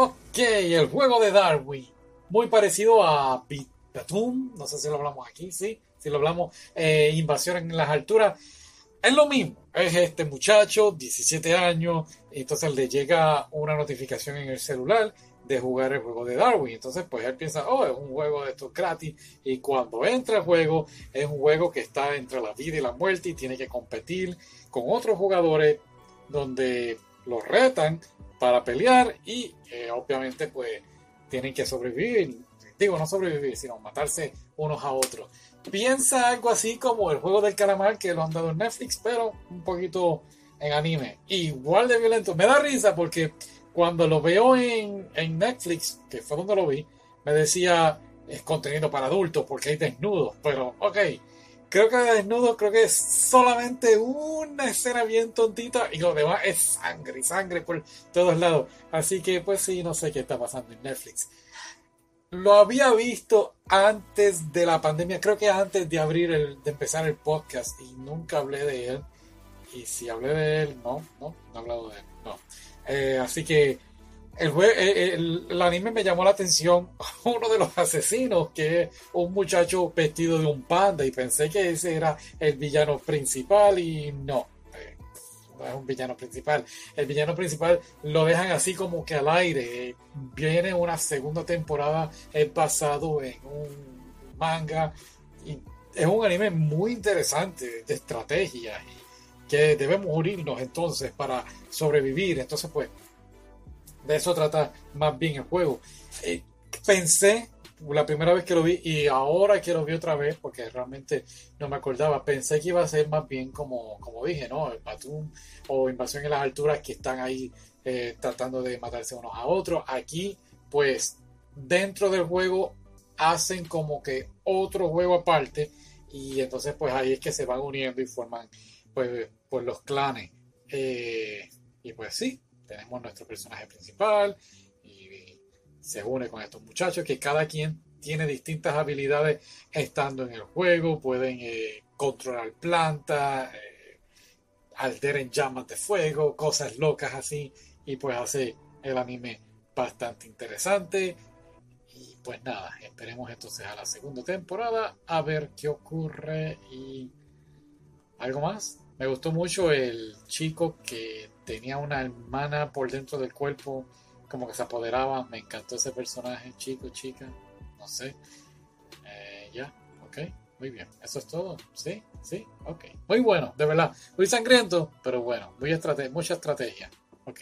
Ok, el juego de Darwin. Muy parecido a Pitatum. No sé si lo hablamos aquí, sí. Si lo hablamos, eh, Invasión en las alturas. Es lo mismo. Es este muchacho, 17 años. Entonces le llega una notificación en el celular de jugar el juego de Darwin. Entonces, pues él piensa, oh, es un juego de estos gratis. Y cuando entra el juego, es un juego que está entre la vida y la muerte y tiene que competir con otros jugadores donde los retan para pelear y eh, obviamente pues tienen que sobrevivir. Digo, no sobrevivir, sino matarse unos a otros. Piensa algo así como el juego del calamar que lo han dado en Netflix, pero un poquito en anime. Igual de violento. Me da risa porque cuando lo veo en, Netflix, que fue donde lo vi, me decía es contenido para adultos porque hay desnudos. Pero, ok, creo que desnudos creo que es solamente una escena bien tontita y lo demás es sangre y sangre por todos lados. Así que, pues sí, no sé qué está pasando en Netflix. Lo había visto antes de la pandemia, creo que antes de abrir el, de empezar el podcast y nunca hablé de él. Y si hablé de él, no, no, no he hablado de él, no. Eh, así que el, eh, anime me llamó la atención uno de los asesinos, que es un muchacho vestido de un panda, y pensé que ese era el villano principal, y no, eh, no es un villano principal. El villano principal lo dejan así como que al aire. Viene una segunda temporada, es basado en un manga, y es un anime muy interesante de estrategia que debemos unirnos entonces para sobrevivir. Entonces, pues, de eso trata más bien el juego. Eh, pensé la primera vez que lo vi y ahora que lo vi otra vez porque realmente no me acordaba, pensé que iba a ser más bien como, como dije, ¿no? El Batum o Invasión en las alturas que están ahí eh, tratando de matarse unos a otros. Aquí, pues, dentro del juego hacen como que otro juego aparte y entonces pues ahí es que se van uniendo y forman pues, pues los clanes. Eh, y pues sí, tenemos nuestro personaje principal y se une con estos muchachos que cada quien tiene distintas habilidades estando en el juego, pueden eh, controlar plantas, eh, alteren llamas de fuego, cosas locas así, y pues hace el anime bastante interesante. Y pues nada, esperemos entonces a la segunda temporada a ver qué ocurre y algo más. Me gustó mucho el chico que tenía una hermana por dentro del cuerpo, como que se apoderaba. Me encantó ese personaje, chico, chica, no sé. Eh, ya, ok, muy bien. Eso es todo. Sí, sí, ok. Muy bueno, de verdad. Muy sangriento, pero bueno, muy estrate mucha estrategia. Ok.